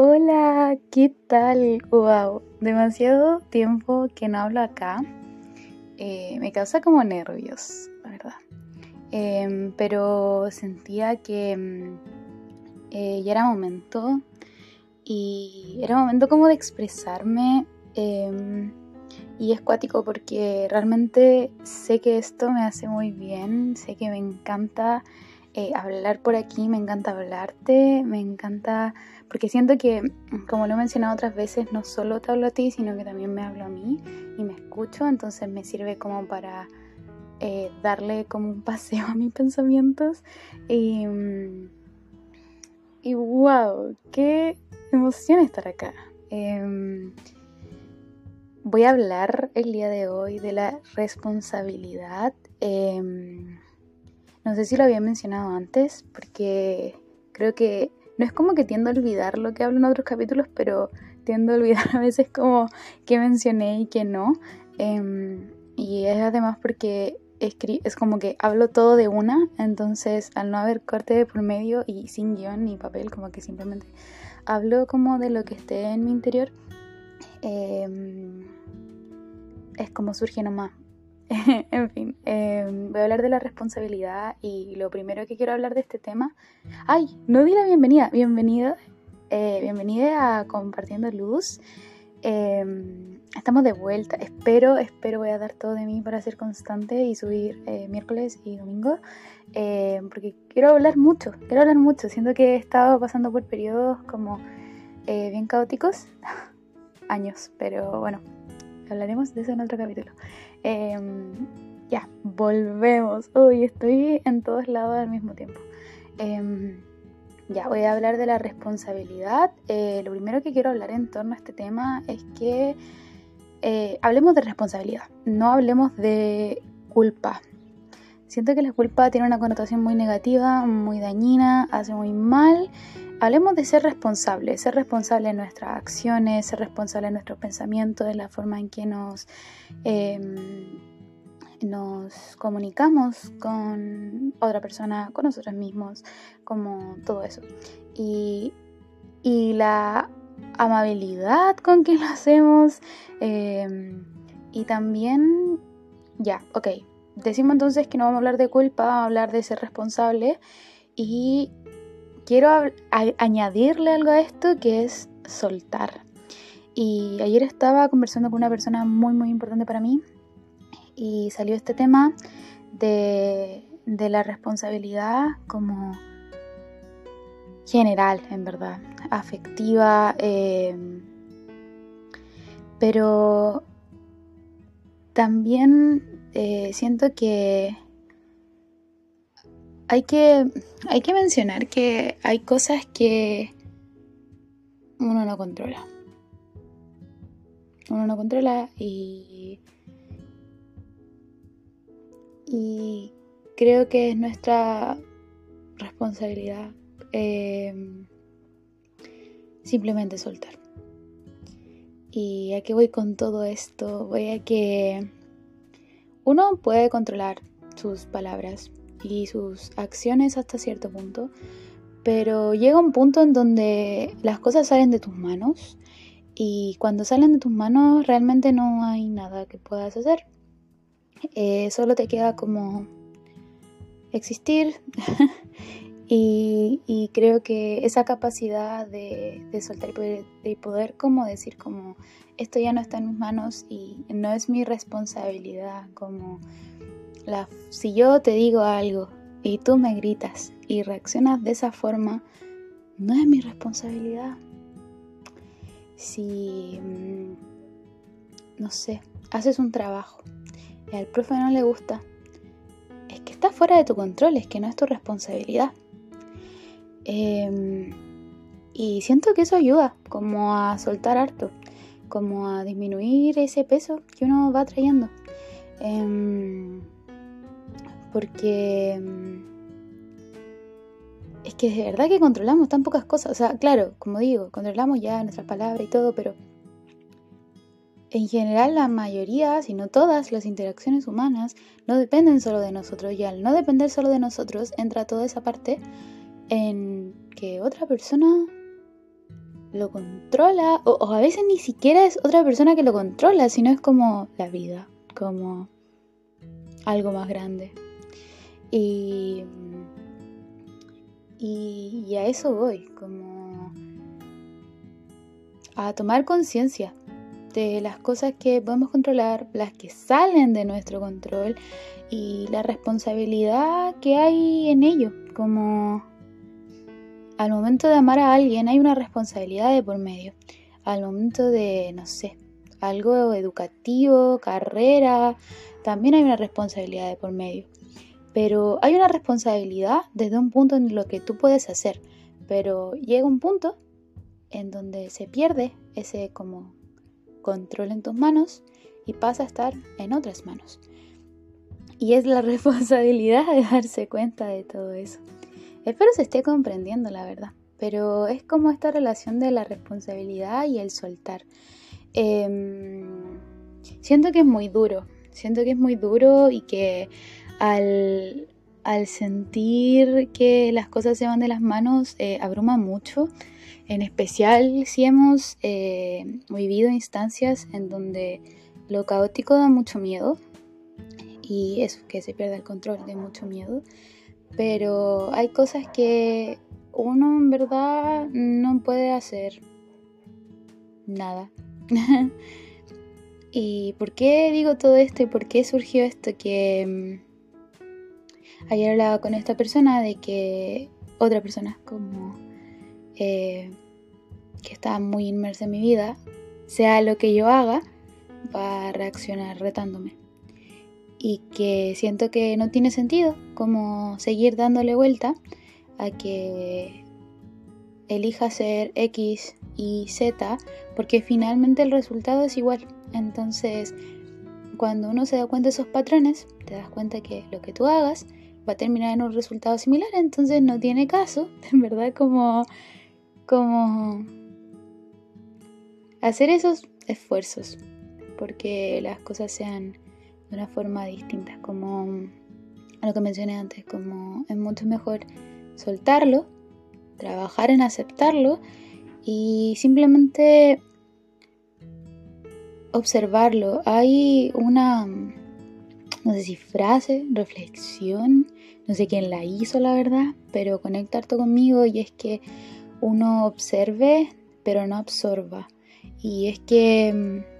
Hola, ¿qué tal? Wow, demasiado tiempo que no hablo acá. Eh, me causa como nervios, la verdad. Em, pero sentía que mm, eh, ya era momento y era momento como de expresarme. Em, y es cuático porque realmente sé que esto me hace muy bien, sé que me encanta eh, hablar por aquí, me encanta hablarte, me encanta, porque siento que, como lo he mencionado otras veces, no solo te hablo a ti, sino que también me hablo a mí y me escucho, entonces me sirve como para eh, darle como un paseo a mis pensamientos. Y, y wow, qué emoción estar acá. Em, Voy a hablar el día de hoy de la responsabilidad. Em, no sé si lo había mencionado antes, porque creo que no es como que tiendo a olvidar lo que hablo en otros capítulos, pero tiendo a olvidar a veces como que mencioné y que no. Em, y es además porque es como que hablo todo de una, entonces al no haber corte por medio y sin guion ni papel, como que simplemente hablo como de lo que esté en mi interior. Eh, es como surge nomás. en fin, em, voy a hablar de la responsabilidad y lo primero que quiero hablar de este tema. ¡Ay! No di la bienvenida. Bienvenida, eh, bienvenida a Compartiendo Luz. Em, estamos de vuelta. Espero, espero voy a dar todo de mí para ser constante y subir eh, miércoles y domingo. Em, porque quiero hablar mucho, quiero hablar mucho. Siento que he estado pasando por periodos como eh, bien caóticos. Años, pero bueno, hablaremos de eso en otro capítulo. Em, ya, volvemos. Uy, estoy en todos lados al mismo tiempo. Em, ya, voy a hablar de la responsabilidad. Eh, lo primero que quiero hablar en torno a este tema es que eh, hablemos de responsabilidad, no hablemos de culpa. Siento que la culpa tiene una connotación muy negativa, muy dañina, hace muy mal Hablemos de ser responsable, ser responsable de nuestras acciones, ser responsable de nuestros pensamientos, de la forma en que nos, em, nos comunicamos con otra persona, con nosotros mismos, como todo eso. Y, la amabilidad con que lo hacemos em, y también, ya, ok, decimos entonces que no vamos a hablar de culpa, vamos a hablar de ser responsable y quiero añadirle algo a esto que es soltar. Y ayer estaba conversando con una persona muy, muy importante para mí y salió este tema de, la responsabilidad como general, en verdad, afectiva, em, pero también eh, siento que hay que, hay que mencionar que hay cosas que uno no controla. Uno no controla y, y creo que es nuestra responsabilidad eh, simplemente soltar. ¿Y a qué voy con todo esto? Voy a que uno puede controlar sus palabras, y sus acciones hasta cierto punto, pero llega un punto en donde las cosas salen de tus manos y cuando salen de tus manos realmente no hay nada que puedas hacer. Eh, solo te queda como existir y, creo que esa capacidad de, soltar y poder, como decir como esto ya no está en mis manos y no es mi responsabilidad como si yo te digo algo y tú me gritas y reaccionas de esa forma, no es mi responsabilidad. Si, mm, no sé, haces un trabajo y al profe no le gusta, es que está fuera de tu control, es que no es tu responsabilidad. Em, y siento que eso ayuda como a soltar harto, como a disminuir ese peso que uno va trayendo. Em, porque mm, es que de verdad que controlamos tan pocas cosas. O sea, claro, como digo, controlamos ya nuestras palabras y todo, pero en general la mayoría, si no todas, las interacciones humanas no dependen solo de nosotros y al no depender solo de nosotros entra toda esa parte en que otra persona lo controla, o, a veces ni siquiera es otra persona que lo controla, sino es como la vida, como algo más grande. Y, y, a eso voy, como a tomar conciencia de las cosas que podemos controlar, las que salen de nuestro control y la responsabilidad que hay en ello, como al momento de amar a alguien hay una responsabilidad de por medio. Al momento de, no sé, algo educativo, carrera, también hay una responsabilidad de por medio. Pero hay una responsabilidad desde un punto en lo que tú puedes hacer. Pero llega un punto en donde se pierde ese como control en tus manos y pasa a estar en otras manos. Y es la responsabilidad de darse cuenta de todo eso. Espero se esté comprendiendo, la verdad. Pero es como esta relación de la responsabilidad y el soltar. Em, siento que es muy duro. Siento que es muy duro y que al, sentir que las cosas se van de las manos eh, abruma mucho. En especial si hemos eh, vivido instancias en donde lo caótico da mucho miedo. Y eso, que se pierde el control de mucho miedo pero hay cosas que uno en verdad no puede hacer nada. ¿Y por qué digo todo esto y por qué surgió esto? Que mm, ayer hablaba con esta persona de que otra persona como eh, que está muy inmersa en mi vida, sea lo que yo haga, va a reaccionar retándome y que siento que no tiene sentido como seguir dándole vuelta a que elija ser X y Z porque finalmente el resultado es igual. Entonces, cuando uno se da cuenta de esos patrones, te das cuenta que lo que tú hagas va a terminar en un resultado similar, entonces no tiene caso, en verdad, como, como hacer esos esfuerzos porque las cosas sean de una forma distinta, como lo que mencioné antes, como es mucho mejor soltarlo, trabajar en aceptarlo y simplemente observarlo. Hay una, no sé si frase, reflexión, no sé quién la hizo la verdad, pero conecta harto conmigo y es que uno observe pero no absorba. Y es que mm,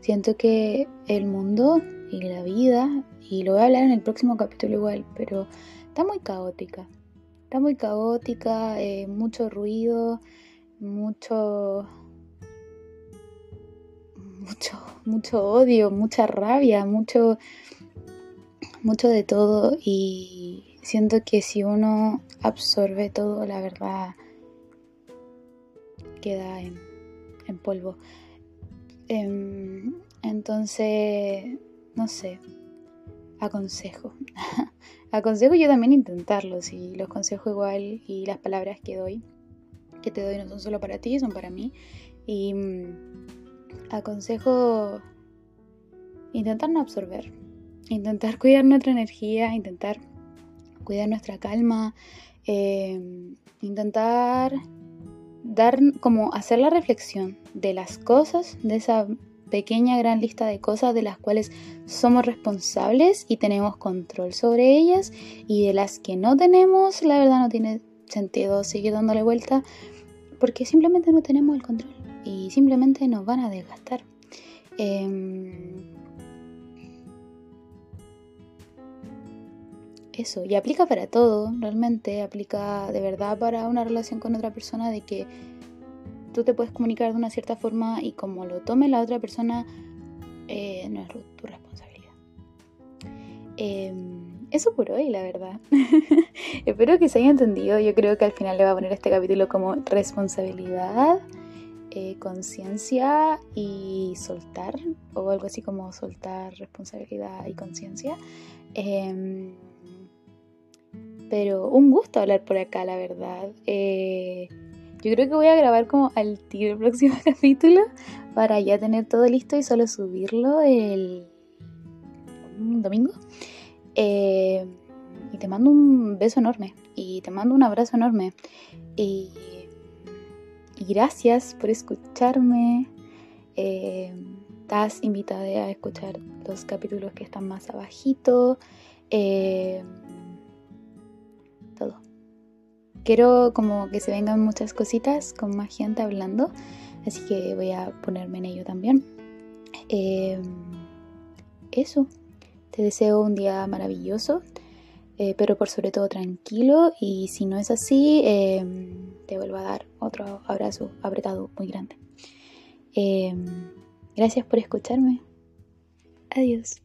Siento que el mundo y la vida, y lo voy a hablar en el próximo capítulo igual, pero está muy caótica. Está muy caótica, eh, mucho ruido, mucho, mucho, mucho odio, mucha rabia, mucho, mucho de todo. Y siento que si uno absorbe todo, la verdad queda en, polvo. Em, entonces, no sé, aconsejo. aconsejo yo también intentarlo, si los consejos igual y las palabras que doy, que te doy no son solo para ti, son para mí. Y mm, aconsejo intentar no absorber, intentar cuidar nuestra energía, intentar cuidar nuestra calma, em, intentar dar como hacer la reflexión de las cosas, de esa pequeña gran lista de cosas de las cuales somos responsables y tenemos control sobre ellas y de las que no tenemos, la verdad no tiene sentido seguir dándole vuelta porque simplemente no tenemos el control y simplemente nos van a desgastar. Em, eso, y aplica para todo, realmente aplica de verdad para una relación con otra persona de que tú te puedes comunicar de una cierta forma y como lo tome la otra persona, eh, no es tu responsabilidad. Em, eso por hoy, la verdad. Espero que se haya entendido. Yo creo que al final le voy a poner este capítulo como responsabilidad, eh, conciencia y soltar, o algo así como soltar responsabilidad y conciencia. Pero un gusto hablar por acá, la verdad. Eh, yo creo que voy a grabar como al tiro el próximo capítulo para ya tener todo listo y solo subirlo el domingo. Eh, y te mando un beso enorme y te mando un abrazo enorme. Y, gracias por escucharme. Eh, estás invitada a escuchar los capítulos que están más abajito. Quiero como que se vengan muchas cositas con más gente hablando, así que voy a ponerme en ello también. Eh, eso. Te deseo un día maravilloso, eh, pero por sobre todo tranquilo y si no es así, em, te vuelvo a dar otro abrazo apretado muy grande. Em, gracias por escucharme. Adiós.